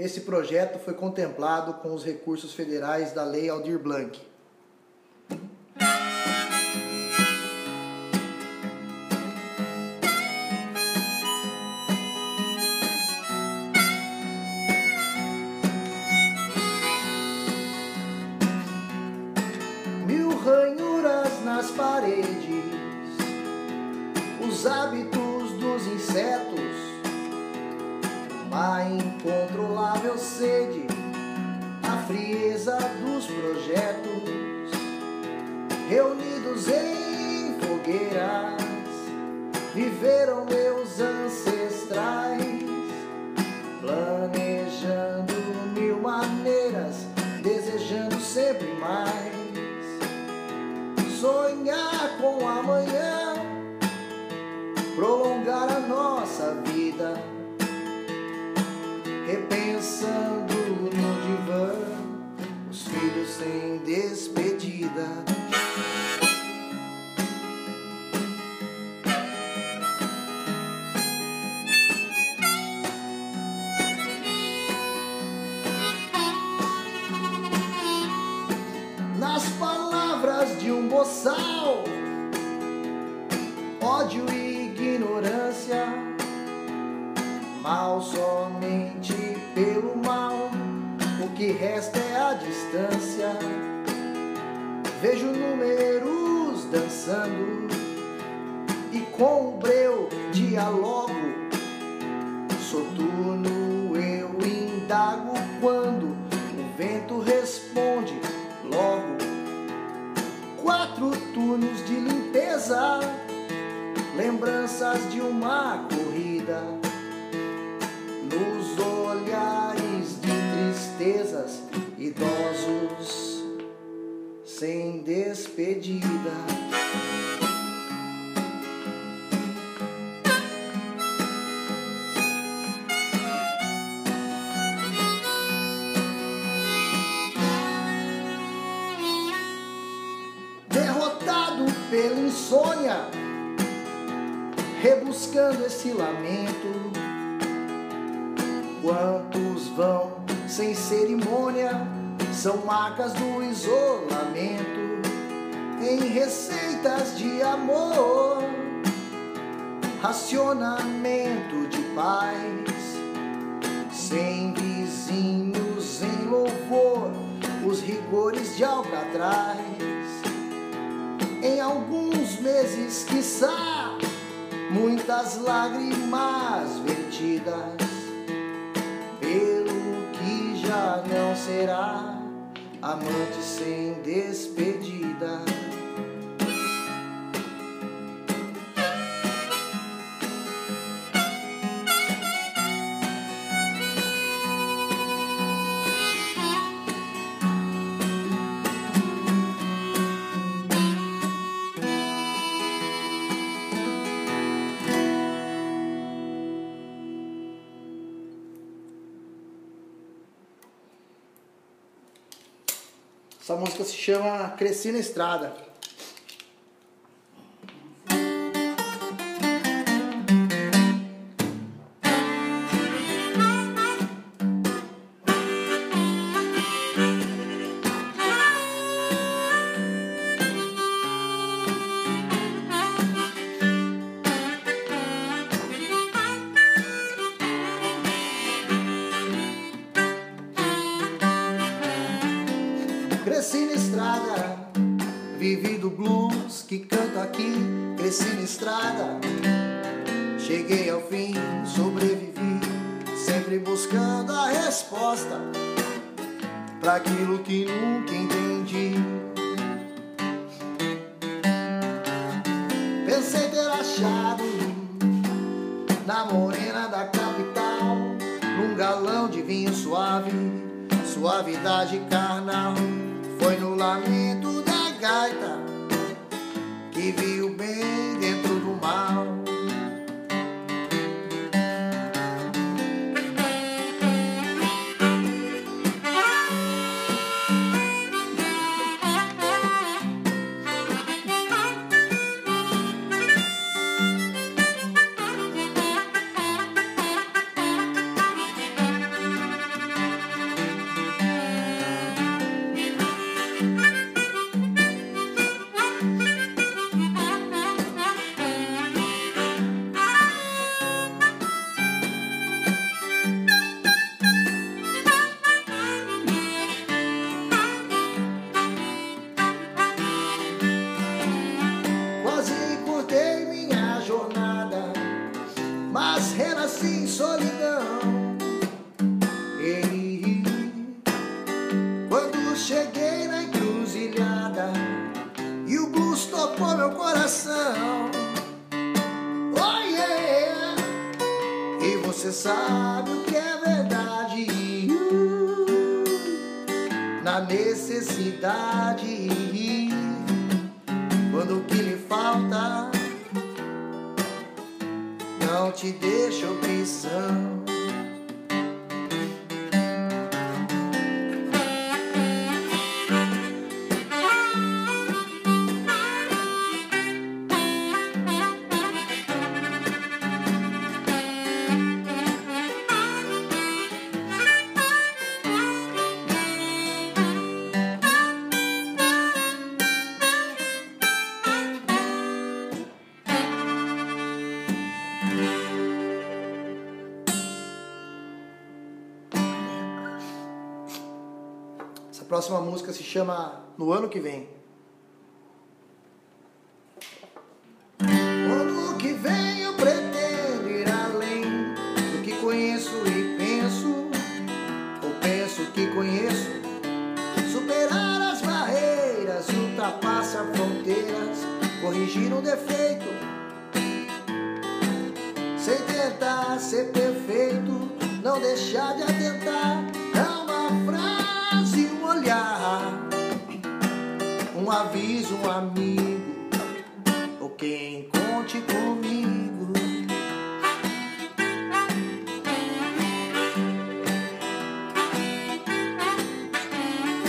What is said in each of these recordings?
esse projeto foi contemplado com os recursos federais da Lei Aldir Blanc. Incontrolável sede, a frieza dos projetos, reunidos em fogueiras, viveram meus ancestrais, Vejo números dançando e com o breu dialogo. Soturno eu indago quando o vento responde logo. Quatro turnos de limpeza, lembranças de uma corrida. Nos olhares de tristezas, idosos sem despedida. derrotado pela insônia, rebuscando esse lamento. Quantos vão sem cerimônia, são marcas do isolamento, em receitas de amor, racionamento de paz, sem vizinhos em louvor, os rigores de Alcatraz em alguns meses, quiçá, muitas lágrimas vertidas, pelo que já não será amante sem despedida. Essa música se chama Cresci na Estrada. Para aquilo que nunca entendi. Pensei ter achado na morena da capital, num galão de vinho suave, suavidade carnal. Foi no lamento da gaita que vi o bem dentro falta não te deixa opção. Próxima música se chama No Ano Que Vem. No ano que vem eu pretendo ir além do que conheço e penso, ou penso que conheço, superar as barreiras ultrapassar fronteiras, corrigir um defeito, sem tentar ser perfeito, não deixar de atentar um aviso, amigo, ou quem conte comigo.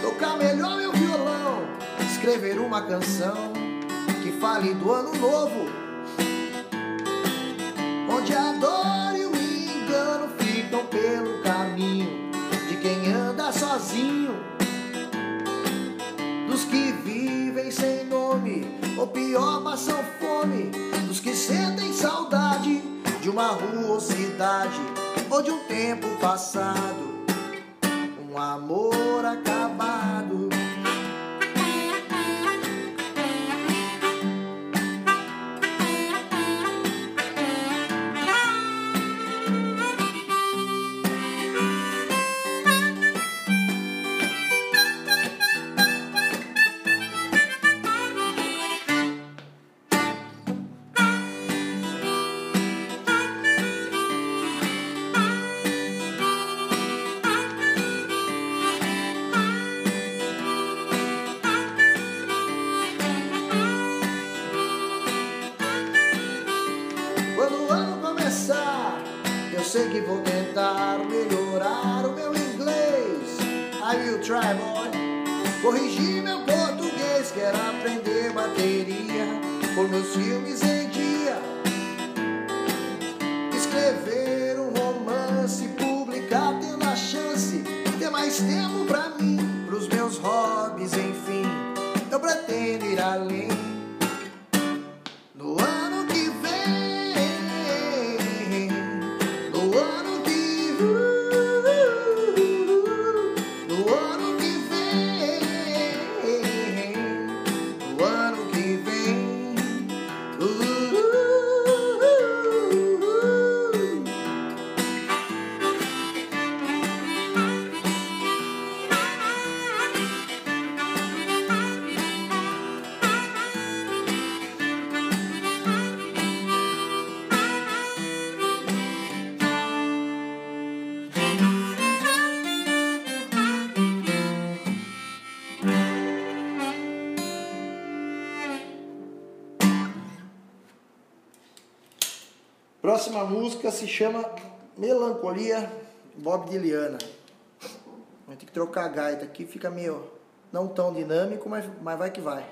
Tocar melhor meu violão, escrever uma canção que fale do ano novo, onde a dor uma rua ou cidade, ou de um tempo passado, Corrigir meu português, quero aprender bateria, por meus filmes Próxima música se chama Melancolia, Bob Dylan. Vai ter que trocar a gaita aqui, fica meio não tão dinâmico, mas, mas vai que vai.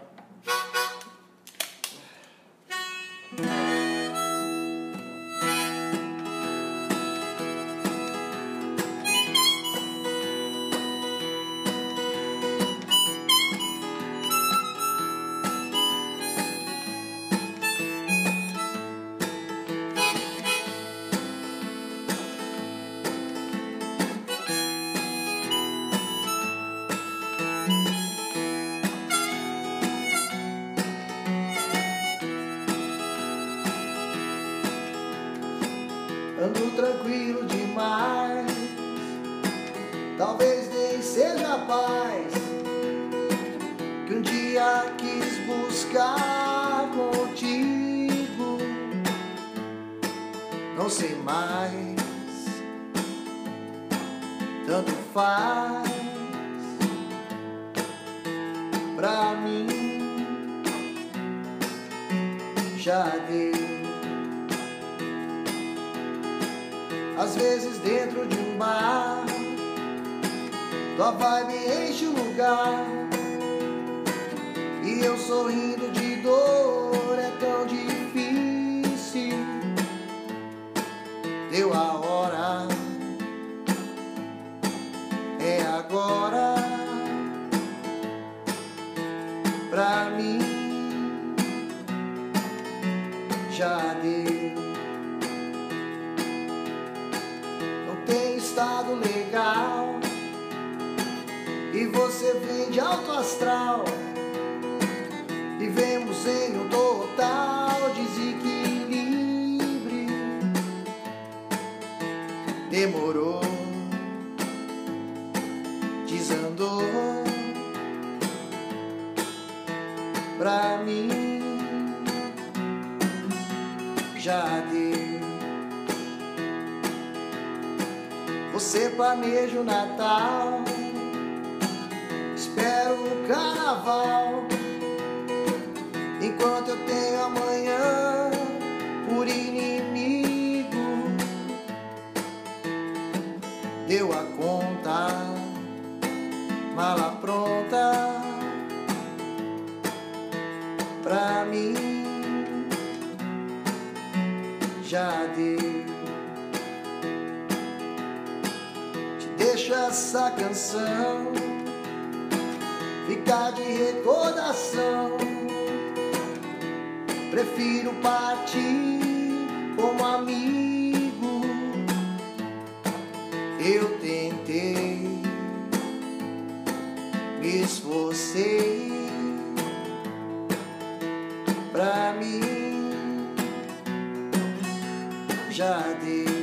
Talvez nem seja paz que um dia quis buscar contigo. Não sei mais tanto faz pra mim. Já deu. Às vezes dentro de um bar, tua vibe enche o lugar. E eu sorrindo de dor, é tão difícil. Deu a hora, é agora. Você vem de alto astral. Vivemos em um total desequilíbrio. Demorou, desandou pra mim. Já deu. Você planeja o Natal, espero o Carnaval enquanto eu tenho amanhã por inimigo. Deu a conta, mala pronta pra mim. Já deu. Te deixa essa canção de recordação. Prefiro partir como amigo. Eu tentei, me esforcei pra mim. Já deu.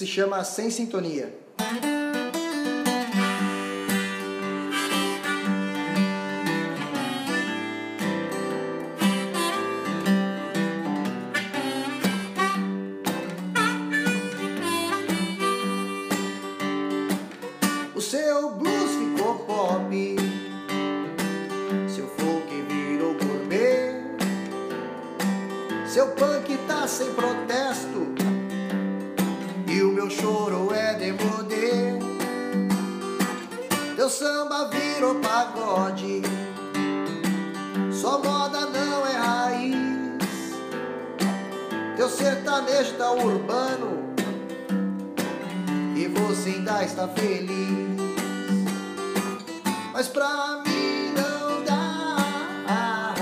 Se chama Sem Sintonia. Você ainda está feliz. Mas pra mim não dá,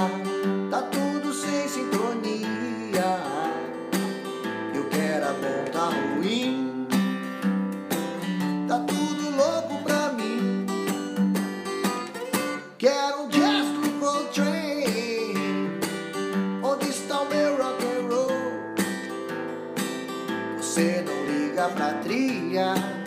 tá tudo sem sintonia. Eu quero a tá ruim. Tá tudo louco pra mim. Quero um jazz do Coltrane. Onde está o meu rock and roll? Você não liga pra trilha.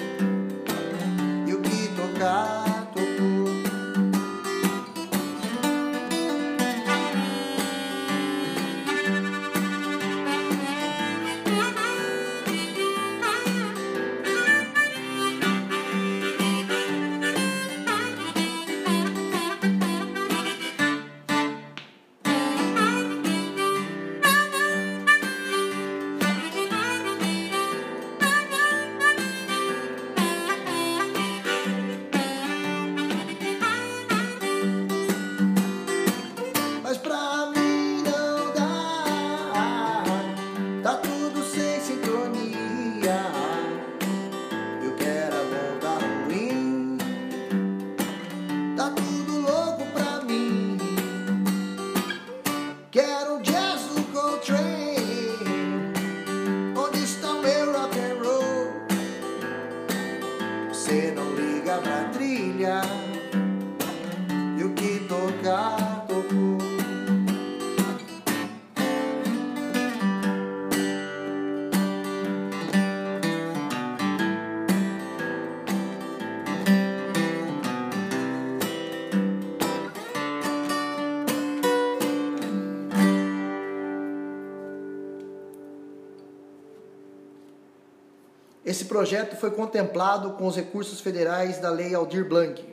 Esse projeto foi contemplado com os recursos federais da Lei Aldir Blanc,